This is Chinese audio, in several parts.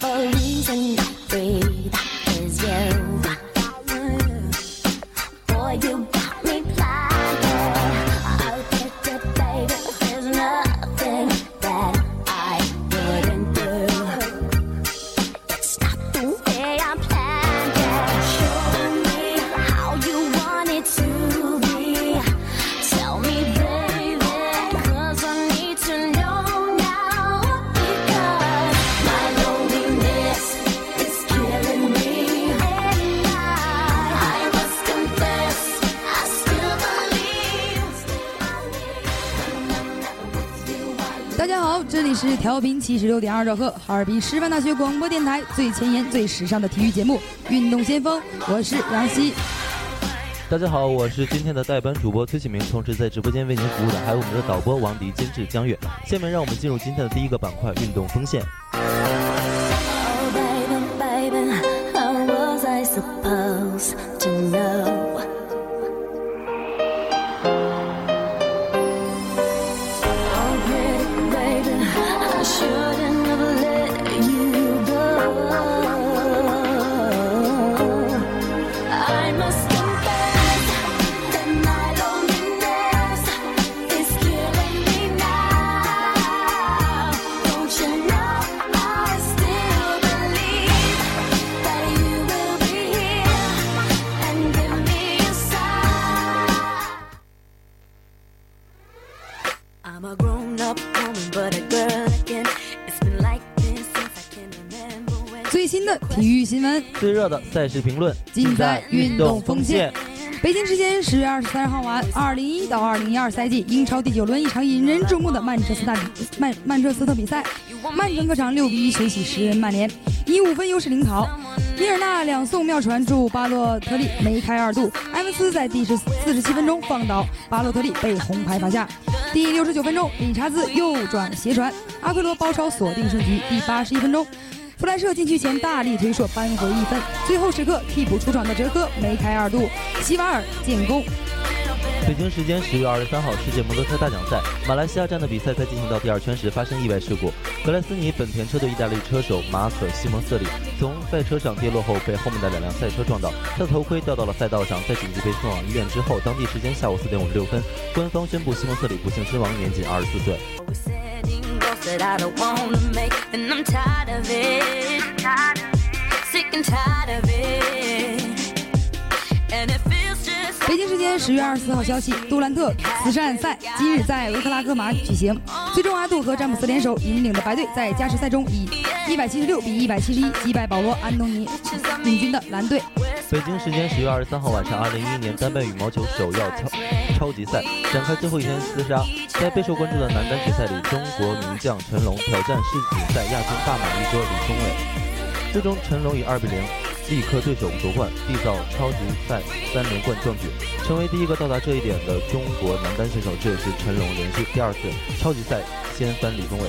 是七十六点二兆赫，哈尔滨师范大学广播电台最前沿、最时尚的体育节目《运动先锋》，我是杨希。大家好，我是今天的代班主播崔启明，同时在直播间为您服务的还有我们的导播王迪、监制江月。下面让我们进入今天的第一个板块——运动锋线。最热的赛事评论，尽在运动锋线。北京时间十月二十三号晚，二零一到二零一二赛季英超第九轮一场引人注目的曼彻斯特曼曼彻斯特比赛，曼城客场六比一血洗十人曼联，以五分优势领跑。米尔纳两送妙传助巴洛特利梅开二度，埃文斯在第十四十七分钟放倒巴洛特利，被红牌罚下。第六十九分钟，理查兹右转斜传，阿奎罗包抄锁定胜局。第八十一分钟。弗莱舍禁区前大力推射扳回一分，最后时刻替补出场的哲科梅开二度，希瓦尔建功。北京时间十月二十三号，世界摩托车大奖赛马来西亚站的比赛在进行到第二圈时发生意外事故，格莱斯尼本田车队意大利车手马可西蒙瑟里从赛车上跌落后被后面的两辆赛车撞倒，他的头盔掉到了赛道上，在紧急被送往医院之后，当地时间下午四点五十六分，官方宣布西蒙斯里不幸身亡，年仅二十四岁。That I don't wanna make, and I'm tired of it. Sick and tired of it. And it feels just. 北京时间十月二十四号消息，杜兰特慈善赛今日在俄克拉荷马举行，最终阿杜和詹姆斯联手引领的白队在加时赛中以一百七十六比一百七十一击败保罗·安东尼领军的蓝队。北京时间十月二十三号晚上，二零一一年丹麦羽毛球首要超超级赛展开最后一天厮杀。在备受关注的男单决赛里，中国名将陈龙挑战世锦赛亚军大满一哥李宗伟，最终陈龙以二比零力克对手夺冠，缔造超级赛三连冠壮举，成为第一个到达这一点的中国男单选手。这也是陈龙连续第二次超级赛掀翻李宗伟。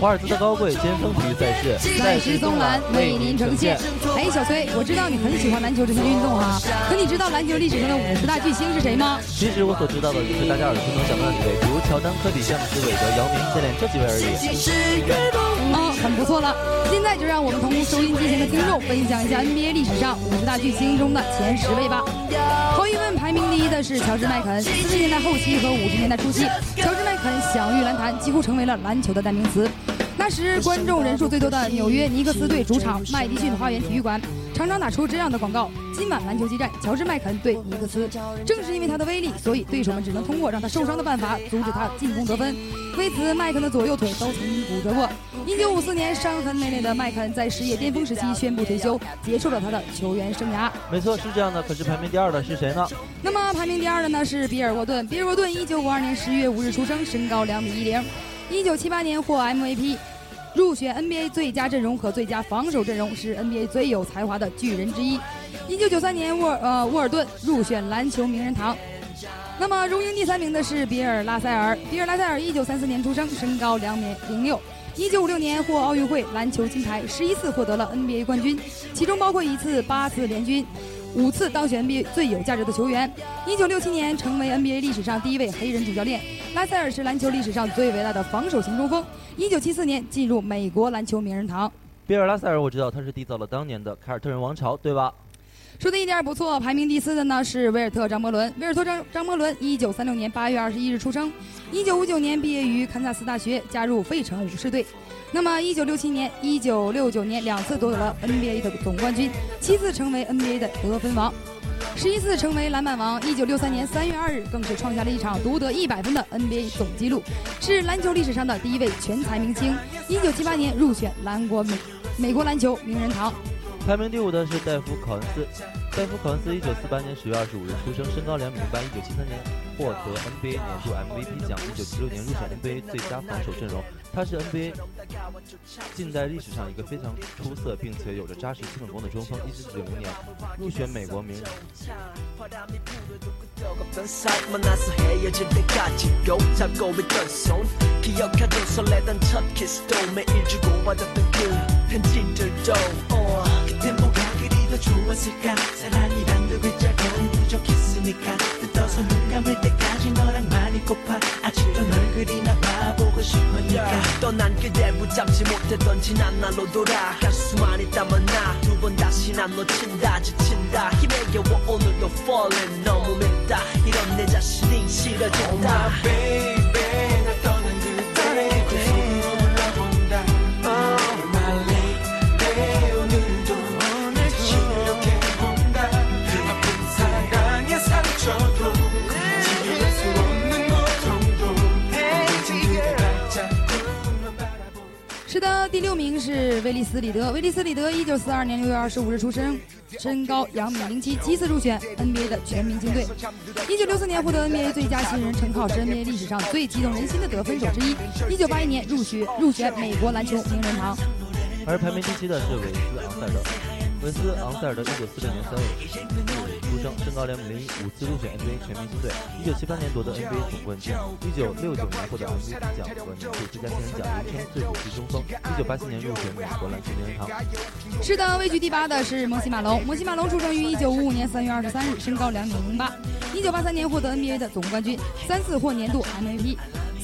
华尔兹的高贵，先锋体育赛事，赛事纵览为您呈现。哎，小崔，我知道你很喜欢篮球这项运动哈，可你知道篮球历史上的五十大巨星是谁吗？其实我所知道的就是大家耳熟能详的几位，比如乔丹、科比、詹姆斯、韦德、姚明、谢连这几位而已。很不错了，现在就让我们同收音机前的听众分享一下 NBA 历史上五十大巨星中的前十位吧。毫无疑问，排名第一的是乔治麦肯。四十年代后期和五十年代初期，乔治麦肯享誉篮坛，几乎成为了篮球的代名词。那时观众人数最多的纽约尼克斯队主场麦迪逊花园体育馆，常常打出这样的广告：今晚篮球激战，乔治麦肯对尼克斯。正是因为他的威力，所以对手们只能通过让他受伤的办法阻止他进攻得分。为此，麦肯的左右腿都曾经骨折过。1954年，伤痕累累的麦肯在事业巅峰时期宣布退休，结束了他的球员生涯。没错，是这样的。可是排名第二的是谁呢？那么排名第二的呢是比尔沃顿。比尔沃顿1952年11月5日出生，身高两米一零。1978年获 MVP。入选 NBA 最佳阵容和最佳防守阵容，是 NBA 最有才华的巨人之一。一九九三年，沃尔呃沃尔顿入选篮球名人堂。那么荣膺第三名的是比尔拉塞尔。比尔拉塞尔一九三四年出生，身高两米零六。一九五六年获奥运会篮球金牌，十一次获得了 NBA 冠军，其中包括一次八次联军。五次当选 NBA 最有价值的球员。一九六七年成为 NBA 历史上第一位黑人主教练。拉塞尔是篮球历史上最伟大的防守型中锋。一九七四年进入美国篮球名人堂。比尔·拉塞尔，我知道他是缔造了当年的凯尔特人王朝，对吧？说的一点不错。排名第四的呢是威尔特·张伯伦。威尔特·张张伯伦，一九三六年八月二十一日出生。一九五九年毕业于堪萨斯大学，加入费城武士队。那么，一九六七年、一九六九年两次夺得了 NBA 的总冠军，七次成为 NBA 的得分王，十一次成为篮板王。一九六三年三月二日，更是创下了一场独得一百分的 NBA 总纪录，是篮球历史上的第一位全才明星。一九七八年入选蓝国美美国篮球名人堂。排名第五的是戴夫·考恩斯。戴夫考恩斯一九四八年十月二十五日出生身高两米零八一九七三年获得 nba 年度 mvp 奖一九七六年入选 nba 最佳防守阵容。他是 nba 近代历史上一个非常出色并且有着扎实基本功的中锋一九九零年入选美国名人。 더 좋았을까? 사랑이란 그 글자거리 부족했으니까? 뜯어서 눈 감을 때까지 너랑 많이 고파. 아직도 널 그리나 봐보고 싶으니까. yeah. 떠난 그대 붙잡지 못했던 지난 날로 돌아갈 수만 있다면 나 두 번 다시 난 놓친다 지친다. 힘에 겨워 오늘도 falling 너무 맵다. 이런 내 자신이 싫어진다. Oh 第六名是威利斯里德。威利斯里德，一九四二年六月二十五日出生，身高两米零七，七次入选 NBA 的全明星队。一九六四年获得 NBA 最佳新人称号，是 NBA 历史上最激动人心的得分手之一。一九八一年入学入选美国篮球名人堂。而排名第七的是韦斯昂塞尔德。韦斯昂塞尔德，一九四六年三月身高两米零一，五次入选 NBA 全明星队。一九七八年夺得 NBA 总冠军。一九六九年获得 MVP 奖和年度最佳新人奖，人称最主级中锋。一九八七年入选美国篮球名人堂。是的，位居第八的是摩西马龙。摩西马龙出生于一九五五年三月二十三日，身高两米零八。一九八三年获得 NBA 的总冠军，三次获年度 MVP。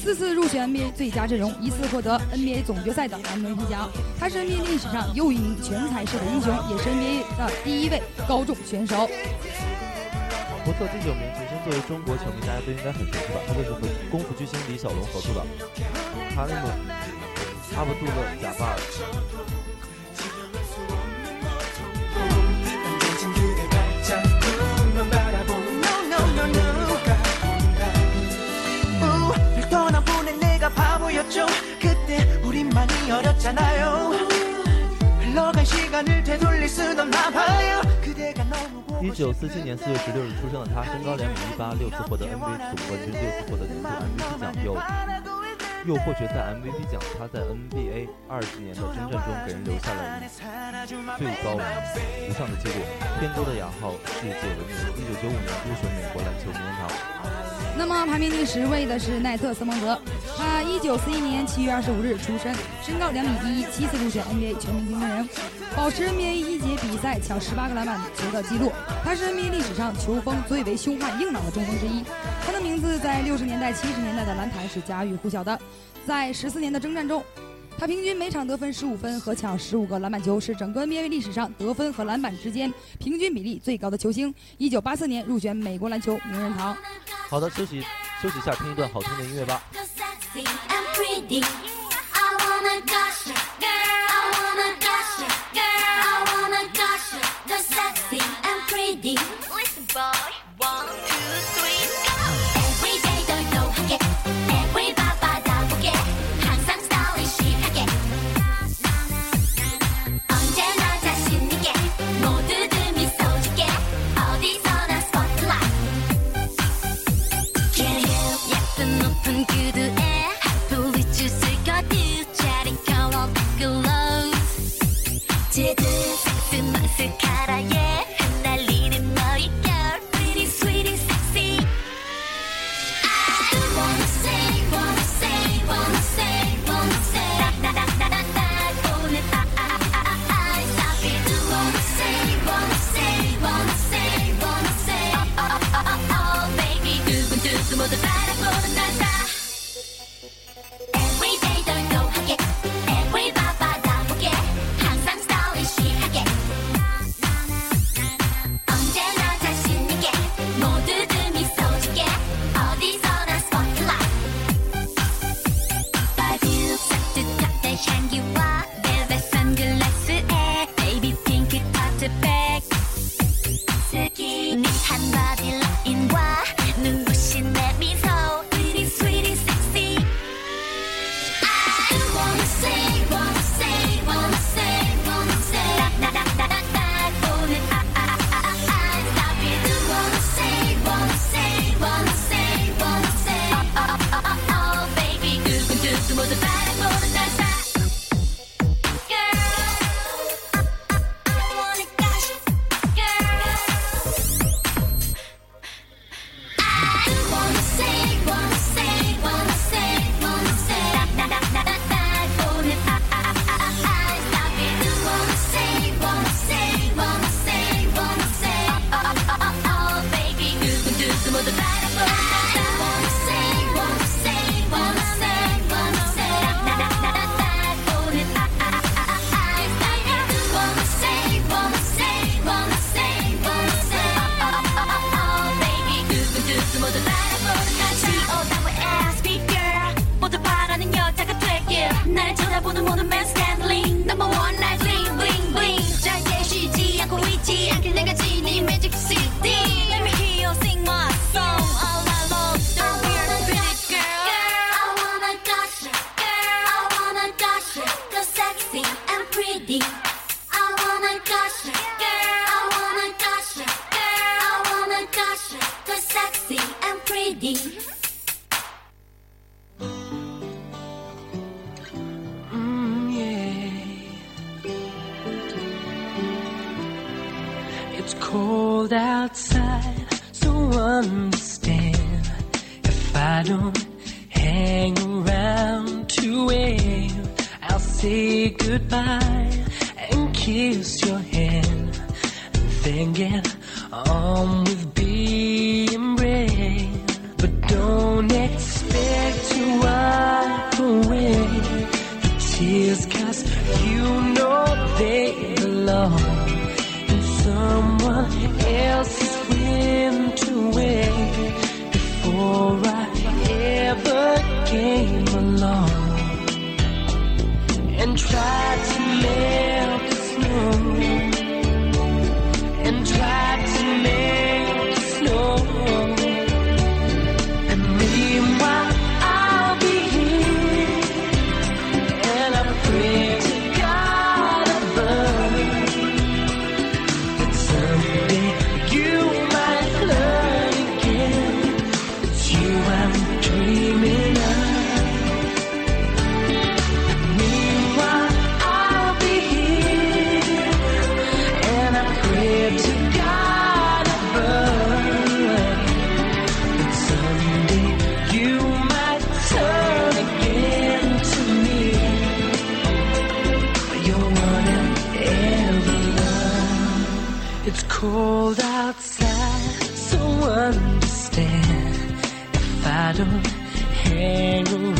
四次入选 NBA 最佳阵容，一次获得 NBA 总决赛的 MVP 奖。他是 NBA 历史上又一名全才式的英雄，也是 NBA 的第一位高中选手。不错，第九名球星作为中国球迷，大家都应该很熟悉吧？他就是和功夫巨星李小龙合作的卡里姆·阿卜杜勒·贾巴尔。一九四七年四月十六日出生的他，身高两米一八，六次获得 NBA 总冠军，六次获得年度 MVP 奖，又又获决赛 MVP 奖。他在 NBA 二十年的征战中，给人留下了最高无上的记录，天勾的雅号世界闻名。一九九五年入选美国篮球名人堂。那么排名第十位的是奈特·斯蒙德，他一九四一年七月二十五日出生，身高两米一，七次入选 NBA 全明星阵容，保持 NBA 一节比赛抢十八个篮板球的记录。他是 NBA 历史上球风最为凶悍硬朗的中锋之一。他的名字在六十年代、七十年代的篮坛是家喻户晓的。在十四年的征战中，他平均每场得分十五分和抢十五个篮板球，是整个 NBA 历史上得分和篮板之间平均比例最高的球星。一九八四年入选美国篮球名人堂。好的，休息休息一下，听一段好听的音乐吧。lady. and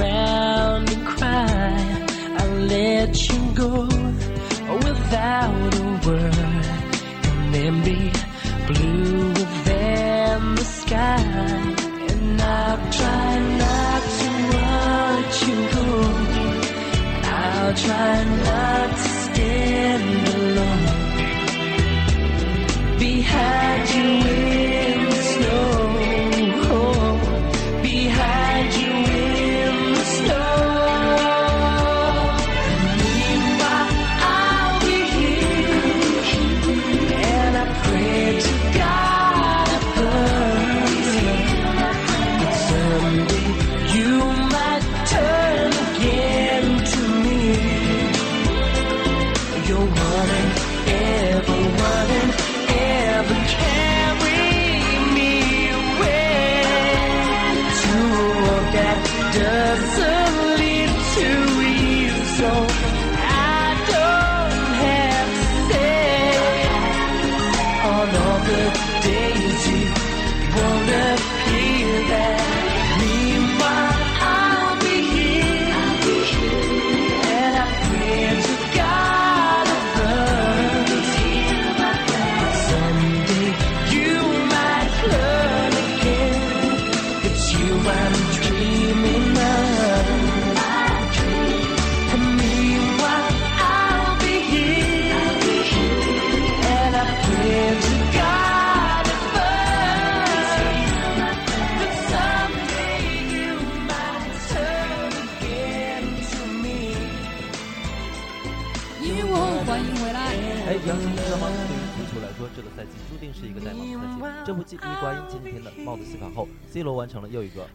音乐过后，欢迎回来。哎，杨晨知道吗？对于足球来说，这个赛季注定是一个戴帽子赛季。这不，继伊瓜因前几天的帽子戏法后，C 罗完成了又一个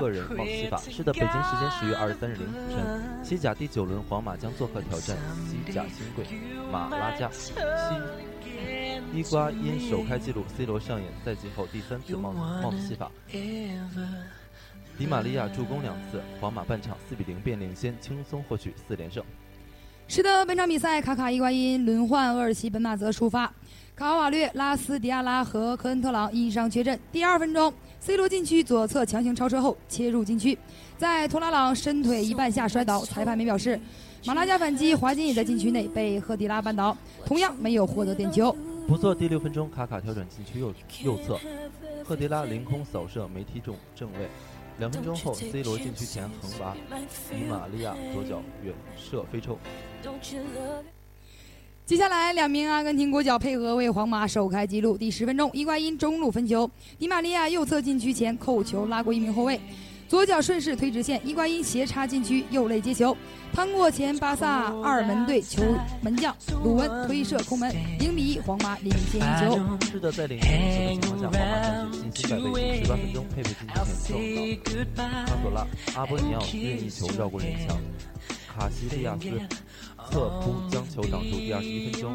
个人帽子戏法。是的，北京时间十月二十三日凌晨，西甲第九轮，皇马将做客挑战西甲新贵马拉加。西伊瓜因首开纪录，C 罗上演赛季后第三次帽子帽子戏法。迪玛利亚助攻两次，皇马半场四比零便领先，轻松获取四连胜。是的，本场比赛卡卡伊瓜因轮换厄尔奇本马泽出发，卡瓦略、拉斯迪亚拉和科恩特朗因伤缺阵。第二分钟，C 罗禁区左侧强行超车后切入禁区，在托拉朗伸腿一半下摔倒，裁判没表示。马拉加反击，华金也在禁区内被赫迪拉绊倒，同样没有获得点球。不错，第六分钟，卡卡调整禁区右右侧，赫迪拉凌空扫射没踢中正位，两分钟后，C 罗禁区前横拔迪玛利亚左脚远射飞出。接下来，两名阿根廷国脚配合为皇马首开纪录。第十分钟，伊瓜因中路分球，迪玛利亚右侧禁区前扣球拉过一名后卫，左脚顺势推直线，伊瓜因斜插禁区右肋接球，趟过前巴萨二门队球门将鲁温推射空门，零比一，皇马领先一球。是的，在领先一球的情况下，皇马开始信心百倍。十八分钟，佩佩禁区前撞倒康索拉，阿波尼奥任意球绕过人墙，卡西利亚斯侧扑将球挡住。第二十一分钟，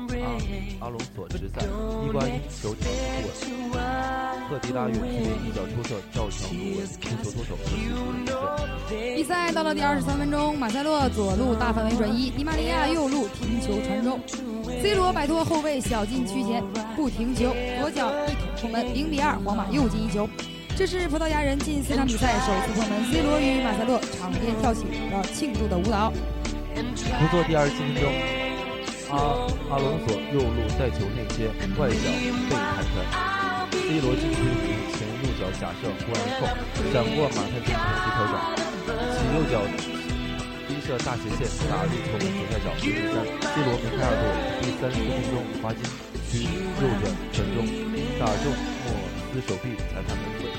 阿阿隆索直塞，伊瓜因球顶不稳，赫迪拉远距离一脚出射，造成鲁文扑球脱手，和西湖人射。比赛到了第二十三分钟，马塞洛左路大范围转移，迪玛利亚右路停球传中，C 罗摆脱后卫小禁区前不停球，左脚一捅破门，零比二，皇马又进一球。这是葡萄牙人近四场比赛首次破门，C 罗与马塞洛场边跳起了庆祝的舞蹈。不做第二十七分钟，阿阿隆索右路带球内切，外脚背弹出，C 罗禁区前右脚假射忽然扣，闪过马泰森同时调整，起右脚低射大斜线打入球门左下角零比三，C 罗梅开二度。第三十分钟，华金区右转传中，打中莫斯手臂，裁判没会。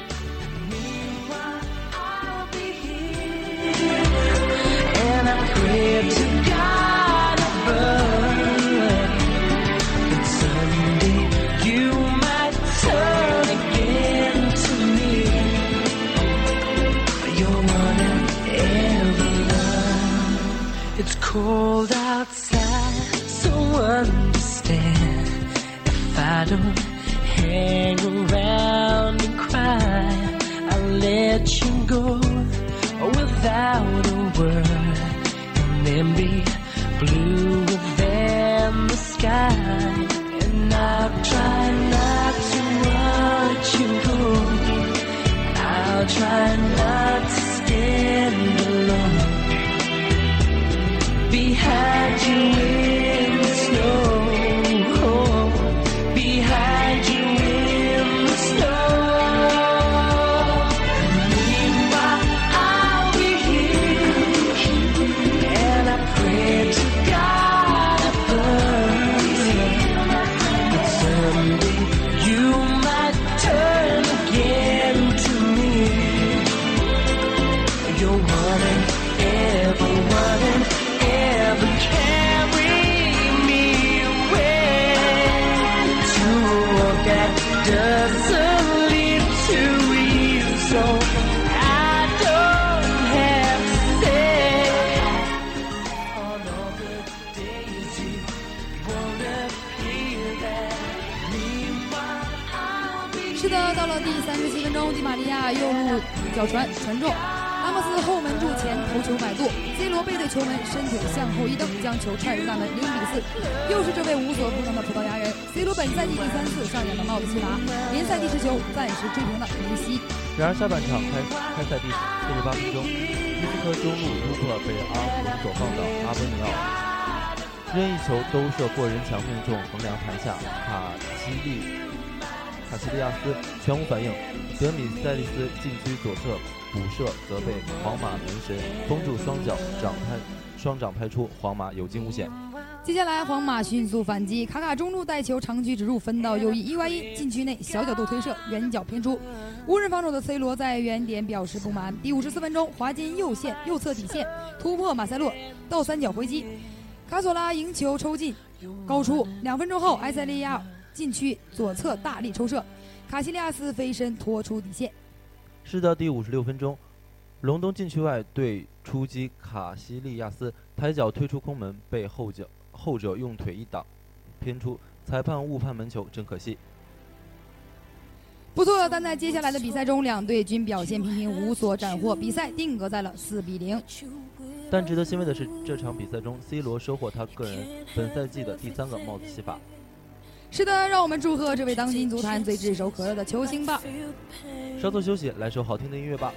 Cold outside, so understand if I don't hang around and cry. I'll let you go without a word and be bluer than the sky. And I'll try not to watch you go. I'll try not to stand alone behind you 右路脚传传中，拉莫斯后门柱前头球摆渡，C 罗背对球门，身腿向后一蹬，将球踹入大门，零比四。又是这位无所不能的葡萄牙人，C 罗本赛季第三次上演了帽子戏法，联赛第十球暂时追平了梅西。然而下半场开开赛第四十八分钟，伊斯科中路突破被阿隆索放倒，阿波尼奥任意球兜射过人墙命中横梁弹下，卡西利卡西利亚斯全无反应，德米塞利斯禁区左侧补射则被皇马门神封住双脚，掌拍双掌拍出，皇马有惊无险。接下来，皇马迅速反击，卡卡中路带球长驱直入，分到右翼，伊瓜因禁区内小角度推射，远角偏出，无人防守的 C 罗在原点表示不满。第五十四分钟，华金右线右侧底线突破马塞洛，倒三角回击，卡索拉迎球抽进，高出。两分钟后，埃塞利亚禁区左侧大力抽射，卡西利亚斯飞身拖出底线。是的，第五十六分钟，隆东禁区外对出击卡西利亚斯抬脚推出空门，被后脚后者用腿一挡，偏出，裁判误判门球，真可惜。不错，但在接下来的比赛中，两队均表现平平，无所斩获，比赛定格在了四比零。但值得欣慰的是，这场比赛中，C 罗收获他个人本赛季的第三个帽子戏法。是的，让我们祝贺这位当今足坛最炙手可热的球星吧。稍作休息，来首好听的音乐吧。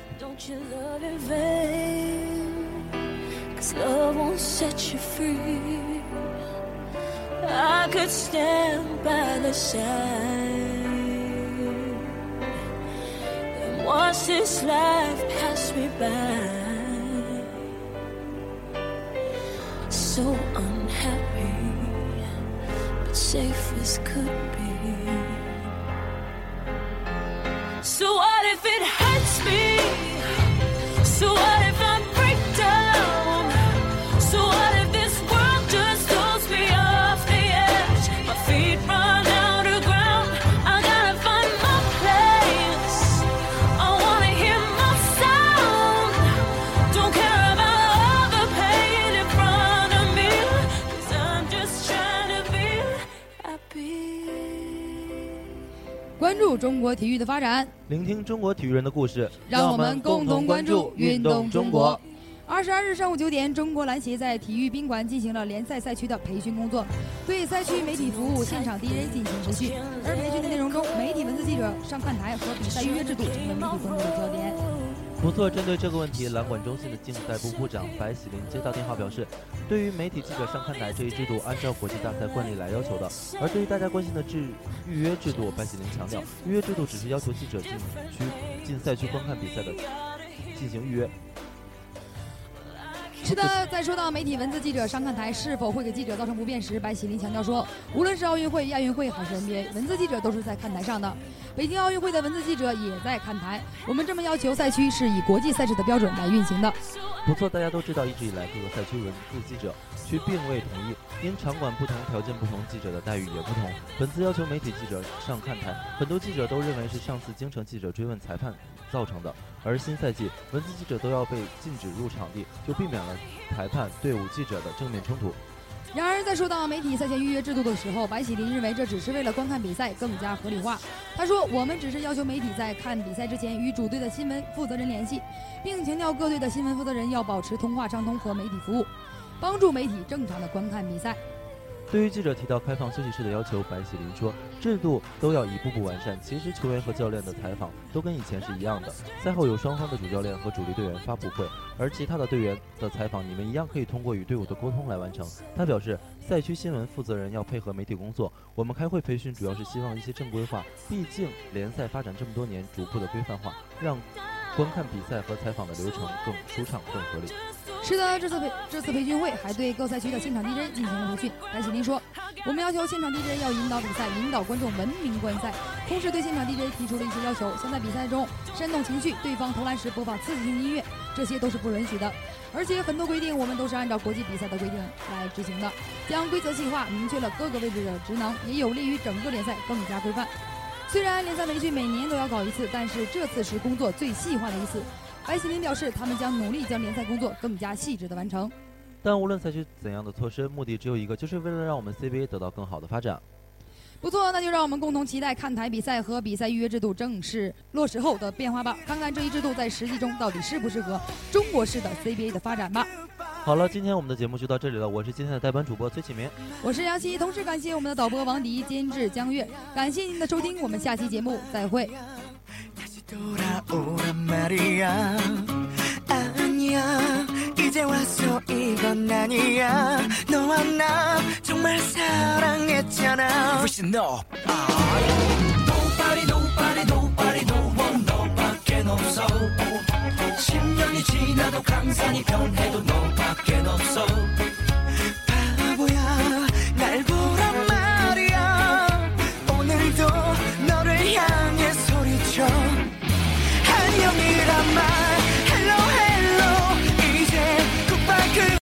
Safe as could be. So what if it hurts me? So what 中国体育的发展，聆听中国体育人的故事，让我们共同关注运动中国国。。二十二日上午九点，中国篮协在体育宾馆进行了联赛赛区的培训工作，对赛区媒体服务、现场 DJ 进行培训。而培训的内容中，媒体文字记者上看台和比赛预约制度成为媒体关注的焦点。不错，针对这个问题，篮管中心的竞赛部部长白喜林接到电话表示，对于媒体记者上看台这一制度，按照国际大赛惯例来要求的。而对于大家关心的制预约制度，白喜林强调，预约制度只是要求记者进区进赛区观看比赛的进行预约。是的，在说到媒体文字记者上看台是否会给记者造成不便时，白喜林强调说，无论是奥运会、亚运会还是 NBA，文字记者都是在看台上的。北京奥运会的文字记者也在看台。我们这么要求赛区是以国际赛事的标准来运行的。不错，大家都知道，一直以来各个赛区文字记者却并未统一，因场馆不同、条件不同，记者的待遇也不同。本次要求媒体记者上看台，很多记者都认为是上次京城记者追问裁判造成的，而新赛季文字记者都要被禁止入场地，就避免了裁判、队伍、记者的正面冲突。然而，在说到媒体赛前预约制度的时候，白喜林认为这只是为了观看比赛更加合理化。他说：“我们只是要求媒体在看比赛之前与主队的新闻负责人联系，并强调各队的新闻负责人要保持通话畅通和媒体服务，帮助媒体正常的观看比赛。”对于记者提到开放休息室的要求，白喜林说，制度都要一步步完善。其实球员和教练的采访都跟以前是一样的，赛后有双方的主教练和主力队员发布会，而其他的队员的采访，你们一样可以通过与队伍的沟通来完成。他表示，赛区新闻负责人要配合媒体工作，我们开会培训主要是希望一些正规化，毕竟联赛发展这么多年，逐步的规范化，让观看比赛和采访的流程更舒畅、更合理。是的，这次培这次培训会还对各赛区的现场 DJ 进行了培训。白喜林说：“我们要求现场 DJ 要引导比赛，引导观众文明观赛，同时对现场 DJ 提出了一些要求，像在比赛中煽动情绪，对方投篮时播放刺激性音乐，这些都是不允许的。而且很多规定我们都是按照国际比赛的规定来执行的，将规则细化，明确了各个位置的职能，也有利于整个联赛更加规范。虽然联赛培训每年都要搞一次，但是这次是工作最细化的一次。”白喜林表示，他们将努力将联赛工作更加细致的完成。但无论采取怎样的措施，目的只有一个，就是为了让我们 CBA 得到更好的发展。不错，那就让我们共同期待看台比赛和比赛预约制度正式落实后的变化吧，看看这一制度在实际中到底适不适合中国式的 CBA 的发展吧。好了，今天我们的节目就到这里了，我是今天的代班主播崔启明。我是杨希，同时感谢我们的导播王迪、监制江月，感谢您的收听，我们下期节目再会。 10년이 지나도 강산이 변해도 너밖에 없어 바보야 날 보.